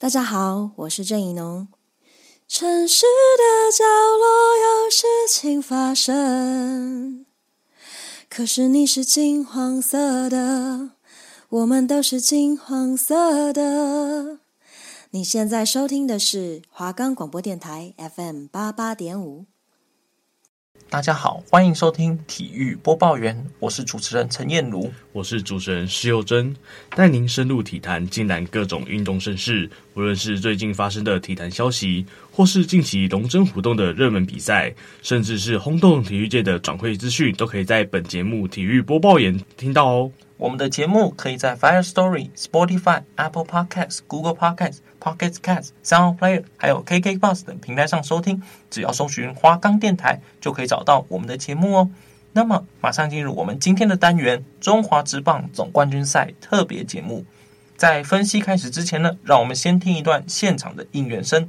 大家好，我是郑怡农。城市的角落有事情发生，可是你是金黄色的，我们都是金黄色的。你现在收听的是华冈广播电台 FM 八八点五。大家好，欢迎收听体育播报员，我是主持人陈彦如，我是主持人施佑珍，带您深入体坛，尽览各种运动盛事，无论是最近发生的体坛消息，或是近期龙争虎斗的热门比赛，甚至是轰动体育界的转会资讯，都可以在本节目体育播报员听到哦。我们的节目可以在 Fire Story、Spotify、Apple Podcasts、Google Podcasts、Pocket Casts、Sound Player，还有 KK Bus 等平台上收听。只要搜寻花冈电台，就可以找到我们的节目哦。那么，马上进入我们今天的单元——中华职棒总冠军赛特别节目。在分析开始之前呢，让我们先听一段现场的应援声。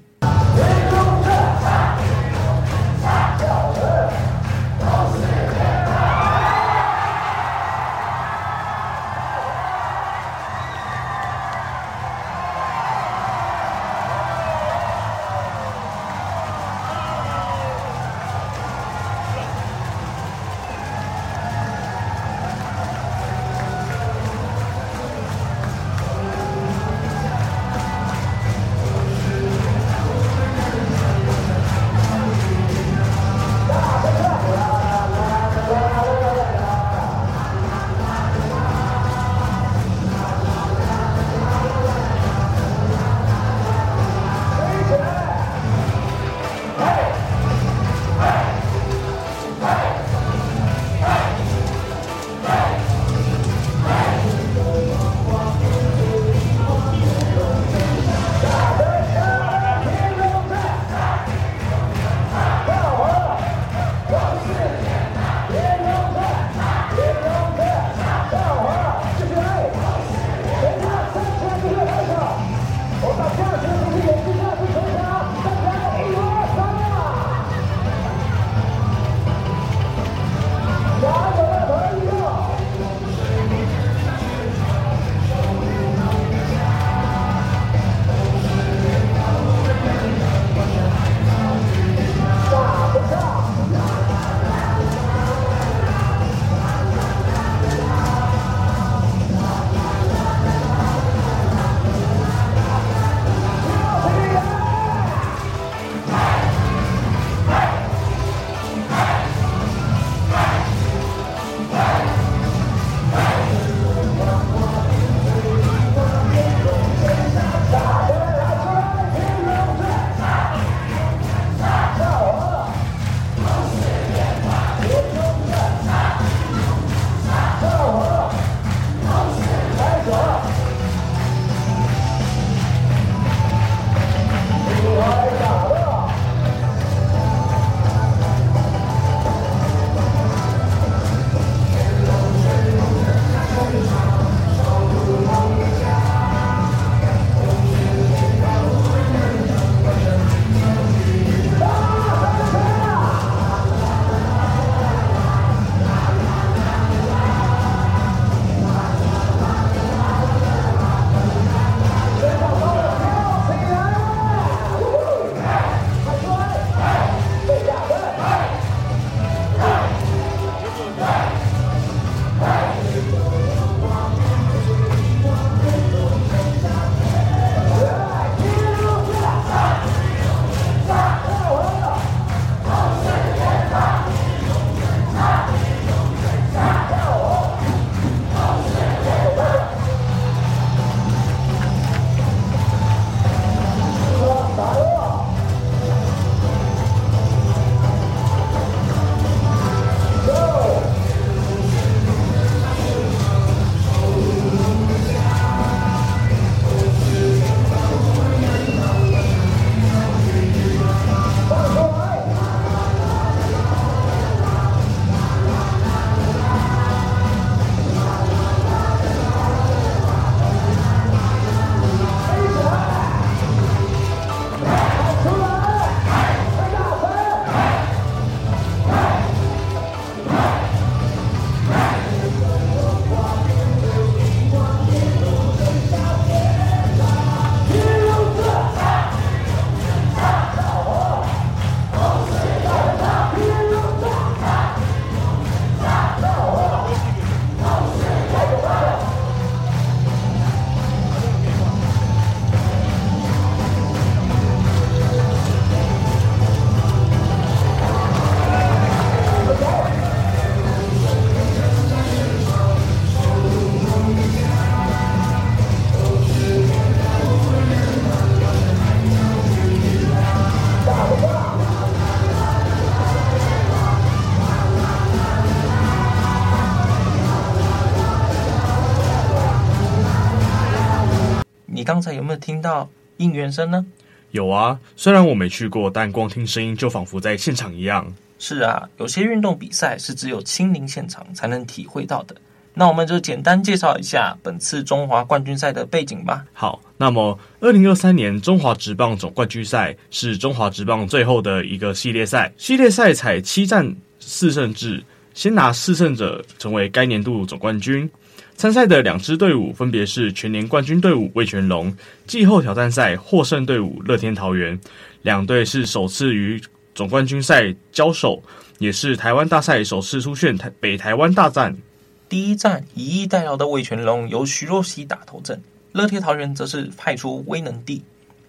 刚才有没有听到应援声呢？有啊，虽然我没去过，但光听声音就仿佛在现场一样。是啊，有些运动比赛是只有亲临现场才能体会到的。那我们就简单介绍一下本次中华冠军赛的背景吧。好，那么二零二三年中华职棒总冠军赛是中华职棒最后的一个系列赛，系列赛采七战四胜制，先拿四胜者成为该年度总冠军。参赛的两支队伍分别是全年冠军队伍魏全龙、季后挑战赛获胜队伍乐天桃园，两队是首次于总冠军赛交手，也是台湾大赛首次出现台北台湾大战。第一战以逸待劳的魏全龙由徐若曦打头阵，乐天桃园则是派出威能帝。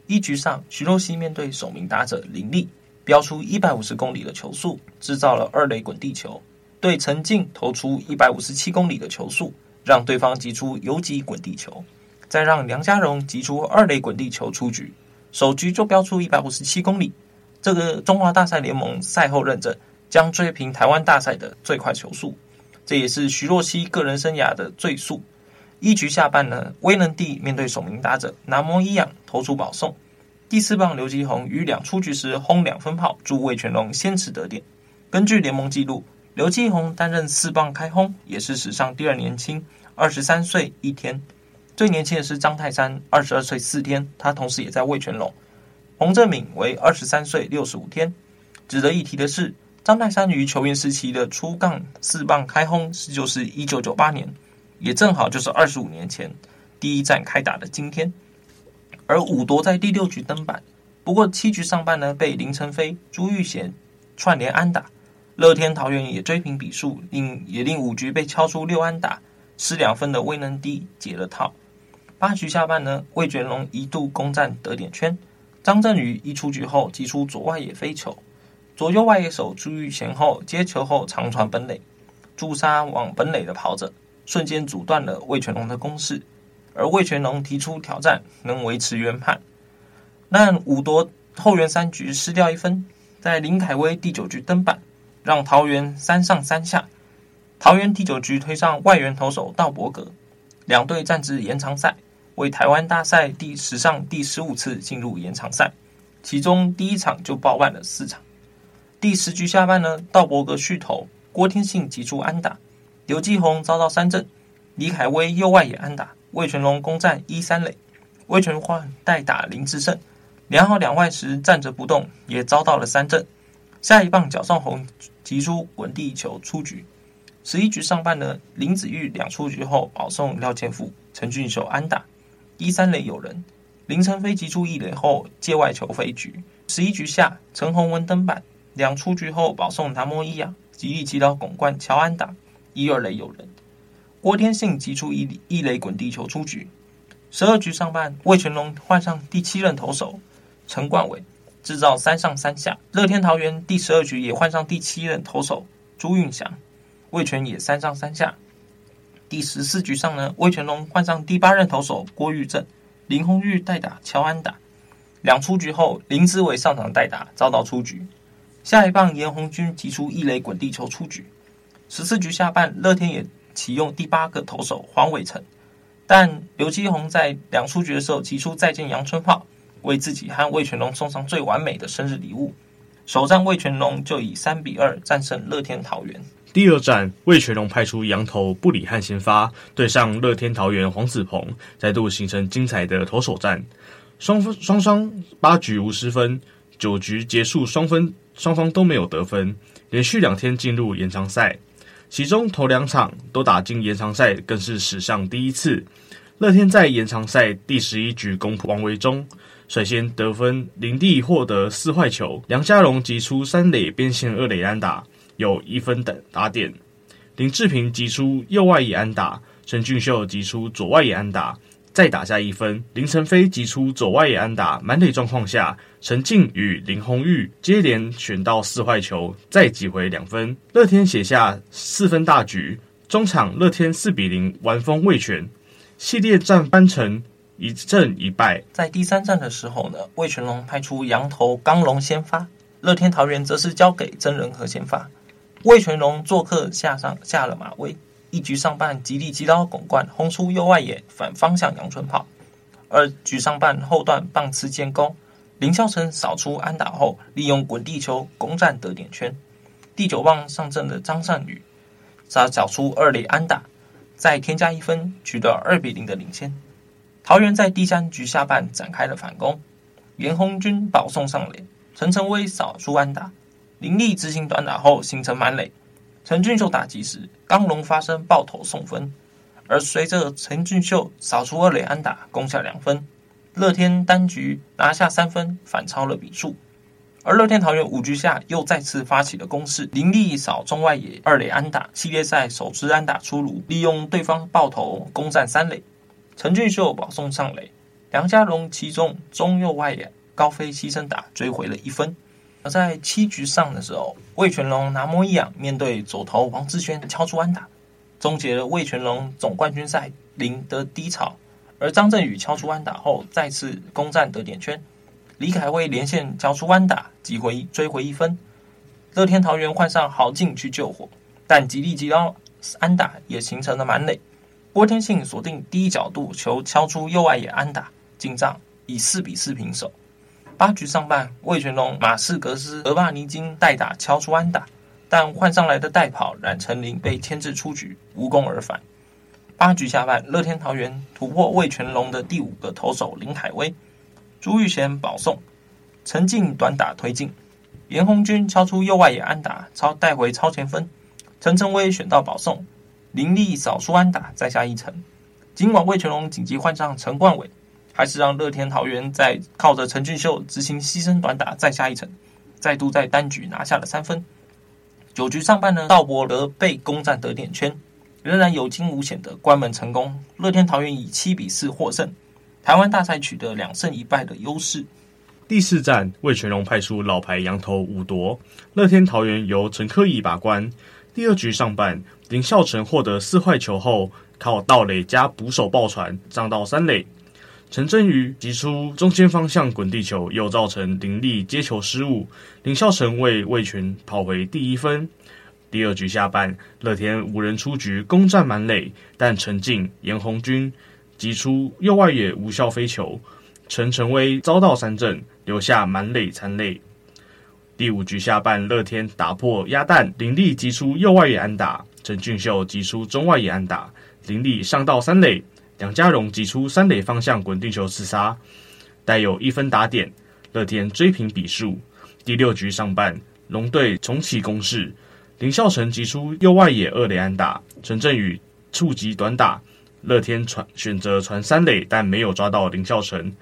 一局上，徐若曦面对首名打者林立，飙出一百五十公里的球速，制造了二垒滚地球，对陈静投出一百五十七公里的球速，让对方击出游击滚地球，再让梁家荣击出二垒滚地球出局，首局就飙出一百五十七公里。这个中华大赛联盟赛后认证，将追平台湾大赛的最快球速。这也是徐若曦个人生涯的最速。一局下半呢，威能帝面对首名打者南摩一仰投出保送。第四棒刘继宏于两出局时轰两分炮，助魏全龙先驰得点。根据联盟纪录，刘继宏担任四棒开轰，也是史上第二年轻，二十三岁一天。最年轻的是张泰山，二十二岁四天，他同时也在魏全龙。洪振敏为二十三岁六十五天。值得一提的是。张泰山于球员时期的初杠四棒开轰是就是一九九八年，也正好就是二十五年前第一战开打的今天。而五夺在第六局登板，不过七局上半呢被林承飞、朱玉贤串联安打，乐天桃园也追平比数，令也令五局被敲出六安打失两分的威能低解了套。八局下半呢，魏全龙一度攻占得点圈，张振宇一出局后击出左外野飞球。左右外野手朱玉前后接球后长传本垒，朱砂往本垒的跑者，瞬间阻断了魏全龙的攻势。而魏全龙提出挑战，能维持原判。但五夺后援三局失掉一分，在林凯威第九局登板，让桃园三上三下。桃园第九局推上外援投手道伯格，两队战至延长赛，为台湾大赛第史上第十五次进入延长赛，其中第一场就包办了四场。第十局下半呢，道伯格续投，郭天信击出安打，刘继宏遭到三振，李凯威右外野安打，魏全龙攻占一三垒，魏全换代打林志胜，两好两坏时站着不动，也遭到了三振。下一棒脚上红击出滚地球出局。十一局上半呢，林子玉两出局后保送廖健富、陈俊秀安打，一三垒有人，林承飞击出一垒后界外球飞局。十一局下，陈宏文登板。两出局后保送南摩一仰，吉力吉捞巩冠乔安打，一二垒有人。郭天信击出一一垒滚地球出局。十二局上半，魏全龙换上第七任投手陈冠伟，制造三上三下。乐天桃园第十二局也换上第七任投手朱运祥，魏全也三上三下。第十四局上呢，魏全龙换上第八任投手郭玉正，林泓育代打乔安打。两出局后，林子伟上场代打，遭到出局。下一棒，严红军提出一垒滚地球出局。十四局下半，乐天也启用第八个投手黄伟成，但刘基鸿在两出局的时候提出再见杨春炮，为自己和魏全龙送上最完美的生日礼物。首战魏全龙就以三比二战胜乐天桃园。第二战，魏全龙派出羊头布里汉先发，对上乐天桃园黄子鹏，再度形成精彩的投手战。双方双双八局无失分，九局结束双分。双方都没有得分，连续两天进入延长赛，其中头两场都打进延长赛，更是史上第一次。乐天在延长赛第十一局攻破王维中，率先得分，林地获得四坏球，梁家荣击出三垒边线二垒安打，有一分的打点。林志平击出右外野安打，陈俊秀击出左外野安打。再打下一分，林承飞击出左外野安打，满垒状况下，陈静与林红玉接连选到四坏球，再击回两分，乐天写下四分大局。中场乐天四比零完封味全，系列战扳成一胜一败。在第三战的时候呢，魏全龙派出羊头刚龙先发，乐天桃园则是交给曾仁和先发，魏全龙做客下上下了马威。一局上半，极力击刀拱冠轰出右外野反方向阳春炮，二局上半后段棒次建功，林孝成扫出安打后，利用滚地球攻占得点圈。第九棒上阵的张善宇，他缴出二垒安打，再添加一分，取得二比零的领先。桃园在第三局下半展开了反攻，严鸿钧保送上垒，陈晨威扫出安打，林立执行短打后形成满垒。陈俊秀打击时，刚龙发生爆头送分，而随着陈俊秀扫出二垒安打，攻下两分，乐天单局拿下三分，反超了比数。而乐天桃园五局下又再次发起了攻势，林立扫中外野二垒安打，系列赛首支安打出炉，利用对方爆头攻占三垒。陈俊秀保送上垒，梁家龙其中中右外野高飞牺牲打追回了一分。而在七局上的时候，魏全龙拿模一样面对左投王志轩敲出安打，终结了魏全龙总冠军赛零的低潮。而张振宇敲出安打后，再次攻占得点圈，李凯威连线敲出安打，击回追回一分。乐天桃园换上豪进去救火，但吉力吉捞安打也形成了满垒。郭天信锁定第一角度球敲出右外野安打，进账以四比四平手。八局上半，魏全龙马士格斯俄巴尼金代打敲出安打，但换上来的代跑冉成林被牵制出局，无功而返。八局下半，乐天桃园突破魏全龙的第五个投手林海威，朱玉贤保送，陈进短打推进，严红军敲出右外野安打，超带回超前分，陈成威选到保送，林立扫出安打，再下一城。尽管魏全龙紧急换上陈冠伟。还是让乐天桃园在靠着陈俊秀执行牺牲短打再下一城，再度在单局拿下了三分。九局上半呢，道伯德被攻占得点圈，仍然有惊无险的关门成功。乐天桃园以七比四获胜，台湾大赛取得两胜一败的优势。第四战，魏全龙派出老牌洋投武铎，乐天桃园由陈克义把关。第二局上半，林孝成获得四坏球后，靠盗垒加捕手爆传，上到三垒。陈振宇击出中间方向滚地球，又造成林立接球失误，林孝成为味全讨回第一分。第二局下半，乐天五人出局，攻占满垒，但陈进、严红军击出右外野无效飞球，陈晨威遭到三振，留下满垒残垒。第五局下半，乐天打破鸭蛋，林立击出右外野安打，陈俊秀击出中外野安打，林立上到三垒。梁家荣击出三垒方向滚地球刺杀，带有一分打点，乐天追平比数。第六局上半，龙队重启攻势，林孝成击出右外野二垒安打，陈振宇触及短打，乐天传选择传三垒，但没有抓到林孝成。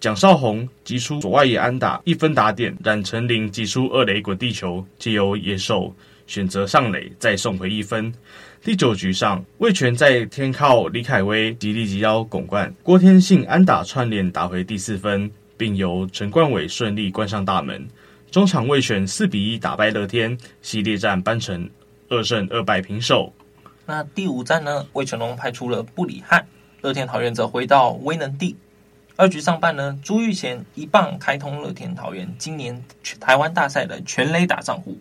蒋少红击出左外野安打，一分打点，冉成林击出二垒滚地球，借由野手选择上垒，再送回一分。第九局上，味全在天靠李凯威及力吉捞巩冠，郭天信安打串联打回第四分，并由陈冠伟顺利关上大门。中场魏全四比一打败乐天，系列战扳成二胜二败平手。那第五战呢？魏全龙派出了布里汉，乐天桃园则回到威能第。二局上半呢，朱玉贤一棒开通乐天桃园今年台湾大赛的全垒打账户。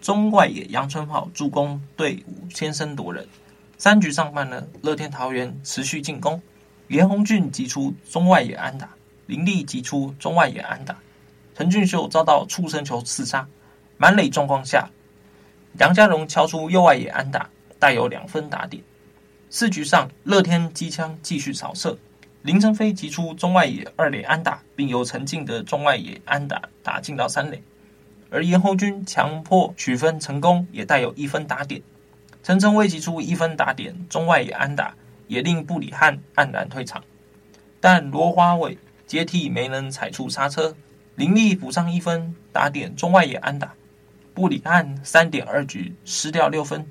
中外野杨春炮助攻队伍先声夺人。三局上半呢，乐天桃园持续进攻，严鸿钧击出中外野安打，林立击出中外野安打，陈俊秀遭到触身球刺杀，满垒状况下，杨家荣敲出右外野安打，带有两分打点。四局上，乐天机枪继续扫射，林承飞击出中外野二垒安打，并由陈进的中外野安打打进到三垒。而严鸿钧强迫取分成功，也带有一分打点。陈诚未击出一分打点，中外野安打也令布里汉黯然退场。但罗华伟接替没能踩出刹车，林立补上一分打点，中外野安打。布里汉三点二局失掉六分，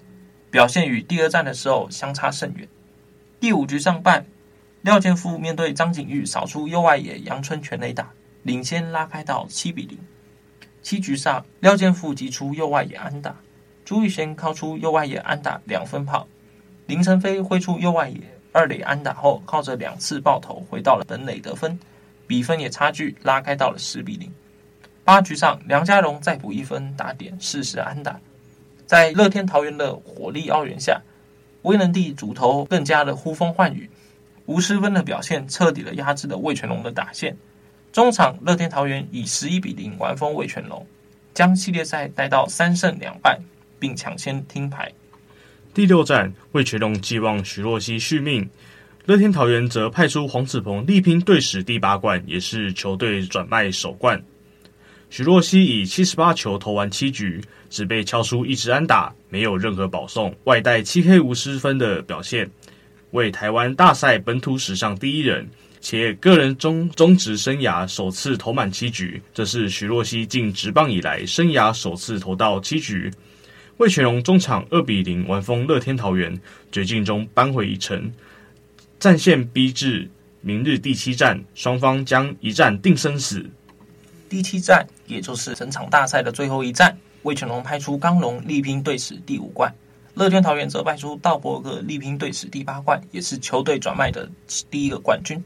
表现与第二战的时候相差甚远。第五局上半，廖健富面对张景玉扫出右外野阳春全垒打，领先拉开到七比零。七局上，廖建富击出右外野安打，朱玉贤靠出右外野安打两分炮，林承飞挥出右外野二垒安打后，靠着两次爆头回到了本垒得分，比分也差距拉开到了十比零。八局上，梁家荣再补一分打点四十安打，在乐天桃园的火力奥援下，威能帝主投更加的呼风唤雨，无失分的表现彻底的压制了魏全龙的打线。中场乐天桃园以十一比零完封味全龙，将系列赛带到三胜两败，并抢先听牌。第六战，味全龙寄望徐若曦续命，乐天桃园则派出黄子鹏力拼队史第八冠，也是球队转卖首冠。徐若曦以七十八球投完七局，只被敲出一支安打，没有任何保送，外带七 K 无失分的表现，为台湾大赛本土史上第一人，且个人中中职生涯首次投满七局，这是徐若曦进职棒以来生涯首次投到七局。魏全龙中场二比零完封乐天桃园，绝境中扳回一城，战线逼至明日第七战，双方将一战定生死。第七战，也就是整场大赛的最后一战，魏全龙派出刚龙力拼队史第五冠，乐天桃园则派出道伯格力拼队史第八冠，也是球队转卖的第一个冠军。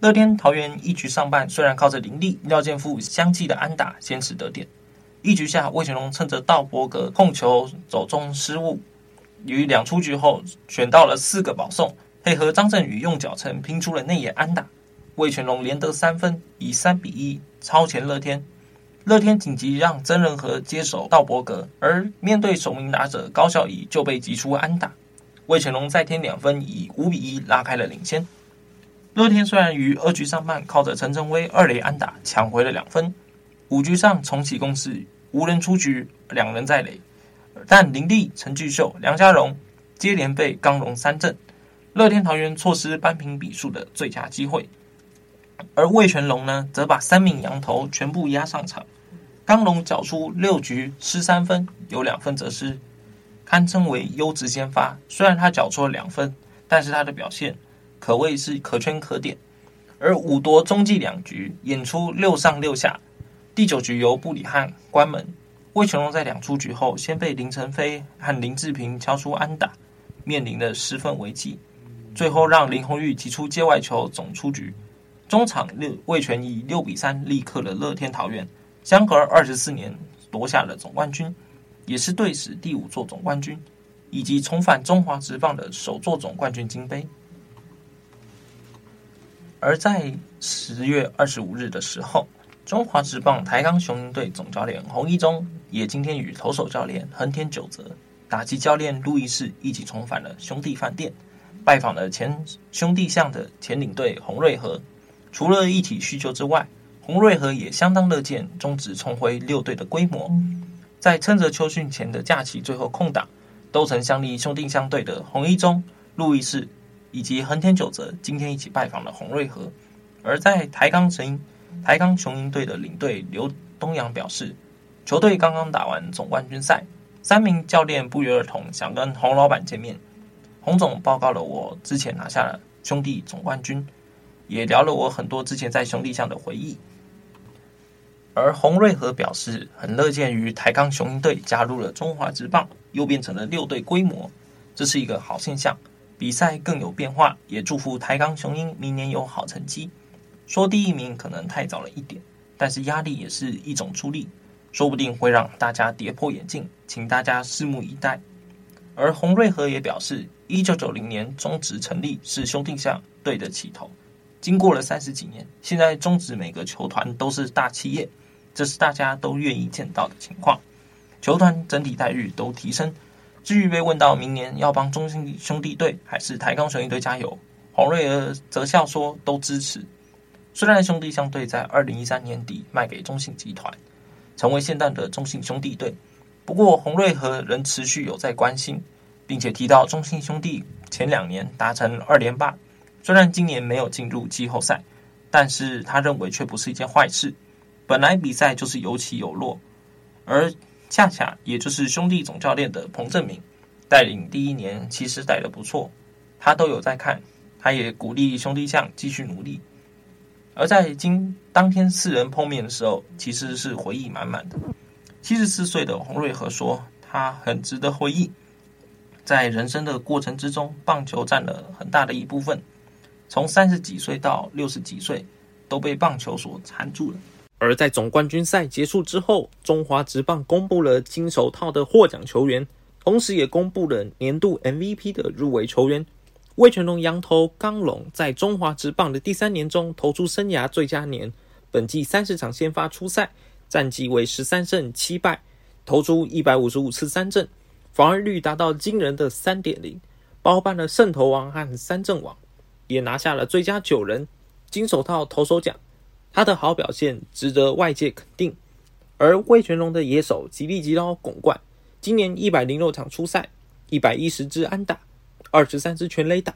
乐天桃园一局上半虽然靠着林立、廖健富相继的安打先取得点。一局下，魏全龙趁着道伯格控球走中失误，于两出局后选到了四个保送，配合张振宇用脚程拼出了内野安打，魏全龙连得三分，以三比一超前乐天。乐天紧急让曾仁和接手道伯格，而面对首名打者高孝仪就被击出安打，魏全龙再添两分，以五比一拉开了领先。乐天虽然于二局上半靠着陈晨威二垒安打抢回了两分。五局上重启攻势，无人出局，两人在垒，但林立、陈巨秀、梁家荣接连被刚龙三振，乐天桃园错失扳平比数的最佳机会。而魏全龙呢，则把三名洋投全部压上场，刚龙缴出六局失三分，有两分则失，堪称为优质先发。虽然他缴出了两分，但是他的表现可谓是可圈可点。而五夺中继两局，演出六上六下。第九局由布里汉关门，魏全龙在两出局后，先被林承飞和林志平敲出安打，面临了失分危机，最后让林泓育击出界外球总出局。中场六魏全以六比三力克了乐天桃园，相隔二十四年夺下了总冠军，也是队史第五座总冠军，以及重返中华职棒的首座总冠军金杯。而在十月二十五日的时候。中华职棒台钢雄鹰队总教练洪一中也今天与投手教练横田久则、打击教练路易士一起重返了兄弟饭店，拜访了前兄弟象的前领队洪瑞和。除了一起叙旧之外，洪瑞和也相当乐见中职重回六队的规模。在趁着秋训前的假期最后空档，都曾相离兄弟象队的洪一中、路易士以及横田久则今天一起拜访了洪瑞和。而在台钢神台钢雄鹰队的领队刘东阳表示，球队刚刚打完总冠军赛，三名教练不约而同想跟洪老板见面。洪总报告了我之前拿下了兄弟总冠军，也聊了我很多之前在兄弟上的回忆。而洪瑞和表示，很乐见于台钢雄鹰队加入了中华职棒，又变成了六队规模，这是一个好现象，比赛更有变化，也祝福台钢雄鹰明年有好成绩。说第一名可能太早了一点，但是压力也是一种助力，说不定会让大家跌破眼镜，请大家拭目以待。而洪瑞和也表示，一九九零年中职成立是兄弟象队的起头，经过了三十几年，现在中职每个球团都是大企业，这是大家都愿意见到的情况，球团整体待遇都提升。至于被问到明年要帮中信兄弟队还是台钢雄鹰队加油，洪瑞和则笑说都支持。虽然兄弟象队在二零一三年底卖给中信集团，成为现在的中信兄弟队，不过洪瑞和仍持续有在关心，并且提到中信兄弟前两年达成二连霸，虽然今年没有进入季后赛，但是他认为却不是一件坏事。本来比赛就是有起有落，而恰恰也就是兄弟总教练的彭政闵带领第一年其实带的不错，他都有在看，他也鼓励兄弟象继续努力。而在今当天四人碰面的时候，其实是回忆满满的。七十四岁的洪瑞和说，他很值得回忆，在人生的过程之中，棒球占了很大的一部分。从三十几岁到六十几岁，都被棒球所缠住了。而在总冠军赛结束之后，中华职棒公布了金手套的获奖球员，同时也公布了年度 MVP 的入围球员。魏全龙洋投刚龙在中华职棒的第三年中投出生涯最佳年，本季三十场先发出赛，战绩为十三胜七败，投出一百五十五次三振，防御率达到惊人的三点零，包办了胜投王和三振王，也拿下了最佳九人、金手套投手奖。他的好表现值得外界肯定。而魏全龙的野手吉力吉捞巩冠，今年一百零六场出赛，一百一十支安打。二十三支全垒打，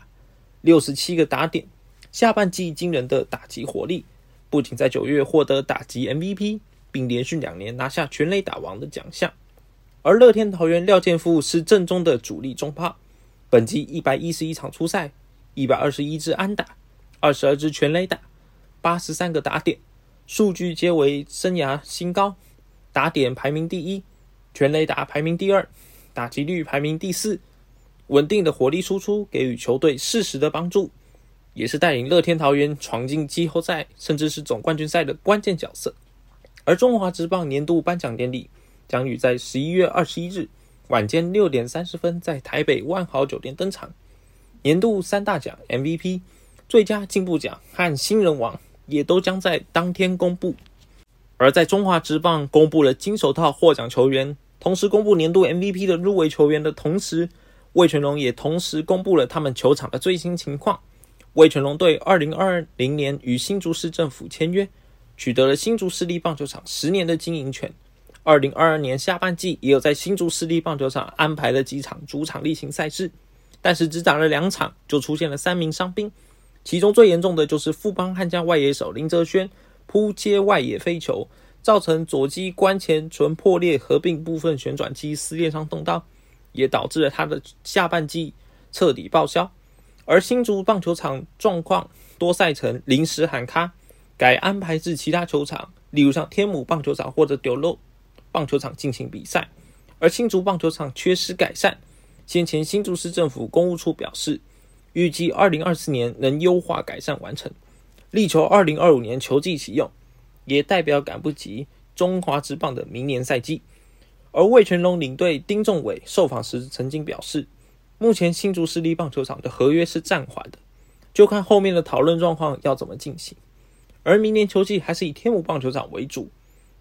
六十七个打点，下半季惊人的打击火力，不仅在九月获得打击 MVP，并连续两年拿下全垒打王的奖项。而乐天桃园廖建富是正中的主力中砲，本季一百一十一场出赛，一百二十一支安打，二十二支全垒打，八十三个打点，数据皆为生涯新高，打点排名第一，全垒打排名第二，打击率排名第四。稳定的火力输出给予球队适时的帮助，也是带领乐天桃园闯进季后赛甚至是总冠军赛的关键角色。而中华职棒年度颁奖典礼将于在十一月二十一日晚间六点三十分在台北万豪酒店登场。年度三大奖 MVP、最佳进步奖和新人王也都将在当天公布。而在中华职棒公布了金手套获奖球员，同时公布年度 MVP 的入围球员的同时，魏全龙也同时公布了他们球场的最新情况。魏全龙队二零二零年与新竹市政府签约，取得了新竹市立棒球场十年的经营权。二零二二年下半季也有在新竹市立棒球场安排了几场主场例行赛事，但是只打了两场就出现了三名伤兵，其中最严重的就是富邦悍将外野手林哲轩扑接外野飞球，造成左肌关前唇破裂，合并部分旋转肌撕裂伤动刀。也导致了他的下半季彻底报销，而新竹棒球场状况多赛程临时喊卡，改安排至其他球场，例如像天母棒球场或者丢肉棒球场进行比赛。而新竹棒球场缺失改善，先前新竹市政府公务处表示，预计二零二四年能优化改善完成，力求二零二五年球季启用，也代表赶不及中华职棒的明年赛季。而魏全龙领队丁仲伟受访时曾经表示，目前新竹市立棒球场的合约是暂缓的，就看后面的讨论状况要怎么进行。而明年球季还是以天母棒球场为主，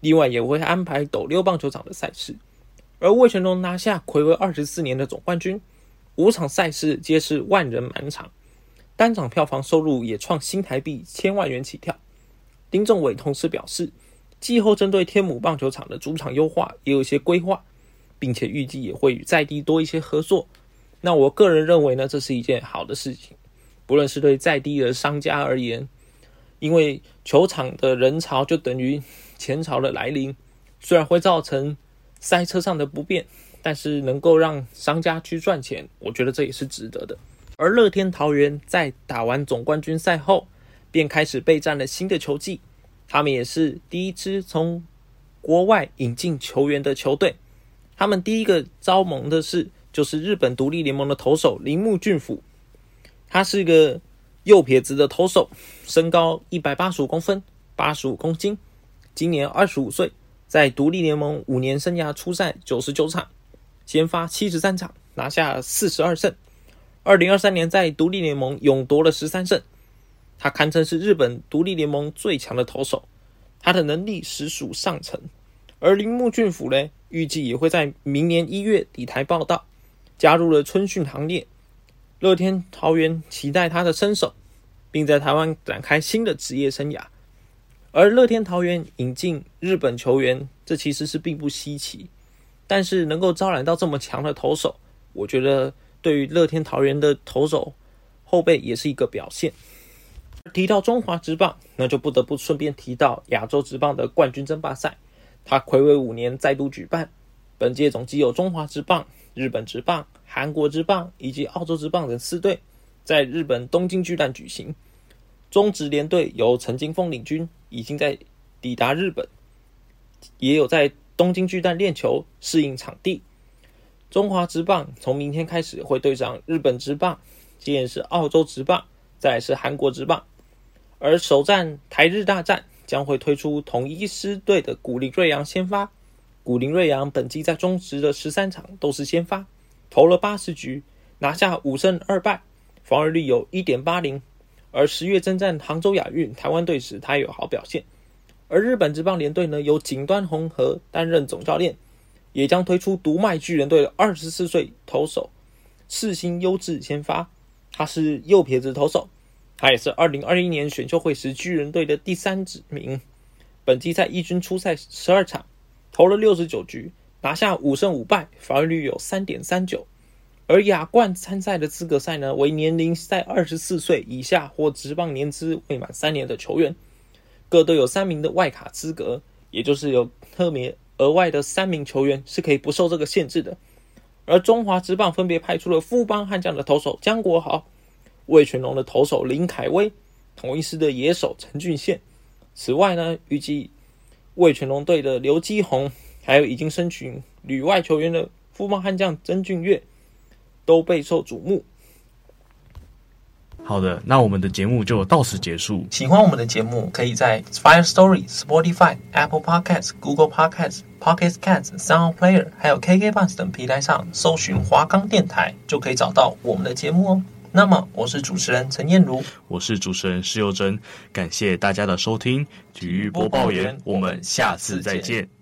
另外也会安排斗六棒球场的赛事。而魏全龙拿下睽违二十四年的总冠军，五场赛事皆是万人满场，单场票房收入也创新台币千万元起跳。丁仲伟同时表示。季后针对天母棒球场的主场优化也有一些规划，并且预计也会与在地多一些合作。那我个人认为呢，这是一件好的事情，不论是对在地的商家而言，因为球场的人潮就等于 钱潮的来临，虽然会造成塞车上的不便，但是能够让商家去赚钱，我觉得这也是值得的。而乐天桃园在打完总冠军赛后，便开始备战了新的球季。他们也是第一支从国外引进球员的球队。他们第一个招盟的是，就是日本独立联盟的投手铃木俊辅。他是个右撇子的投手，身高一百八十五公分，八十五公斤，今年二十五岁，在独立联盟五年生涯出赛九十九场，先发七十三场，拿下四十二胜。二零二三年在独立联盟勇夺了十三胜。他堪称是日本独立联盟最强的投手，他的能力实属上乘。而铃木俊辅呢，预计也会在明年一月底台报道，加入了春训行列。乐天桃园期待他的身手，并在台湾展开新的职业生涯。而乐天桃园引进日本球员，这其实是并不稀奇，但是能够招揽到这么强的投手，我觉得对于乐天桃园的投手后辈也是一个表现。提到中华职棒，那就不得不顺便提到亚洲职棒的冠军争霸赛。它魁违五年再度举办，本届总计有中华职棒、日本职棒、韩国职棒以及澳洲职棒等四队，在日本东京巨蛋举行。中职联队由陈金锋领军，已经在抵达日本，也有在东京巨蛋练球适应场地。中华职棒从明天开始会对上日本职棒，接着是澳洲职棒，再是韩国职棒。而首战台日大战将会推出统一师队的古林瑞阳先发。古林瑞阳本季在中职的十三场都是先发，投了八十局，拿下五胜二败，防御率有一点八零。而十月征战杭州亚运台湾队时，他有好表现。而日本职棒联队呢，由井端宏和担任总教练，也将推出独卖巨人队的二十四岁投手世新优志先发，他是右撇子投手，他也是二零二一年选秀会时巨人队的第三指名。本季在一军出赛十二场，投了六十九局，拿下五胜五败，防御率有三点三九。而亚冠参赛的资格赛呢，为年龄在二十四岁以下或职棒年资未满三年的球员，各队有三名的外卡资格，也就是有特别额外的三名球员是可以不受这个限制的。而中华职棒分别派出了富邦悍将的投手江国豪、魏全龙的投手林凯威、统一狮的野手陈俊宪。此外呢，预计魏全龙队的刘基宏，还有已经申请旅外球员的富邦悍将曾俊岳。都备受瞩目。好的，那我们的节目就到此结束。喜欢我们的节目，可以在 Fire Story、Spotify、Apple Podcasts、Google Podcasts、Pocket Casts、Sound Player 还有 KK Bus 等平台上搜寻华冈电台，就可以找到我们的节目哦。那么，我是主持人陈彦如，我是主持人施佑珍，感谢大家的收听，体育播报员，我们下次再见。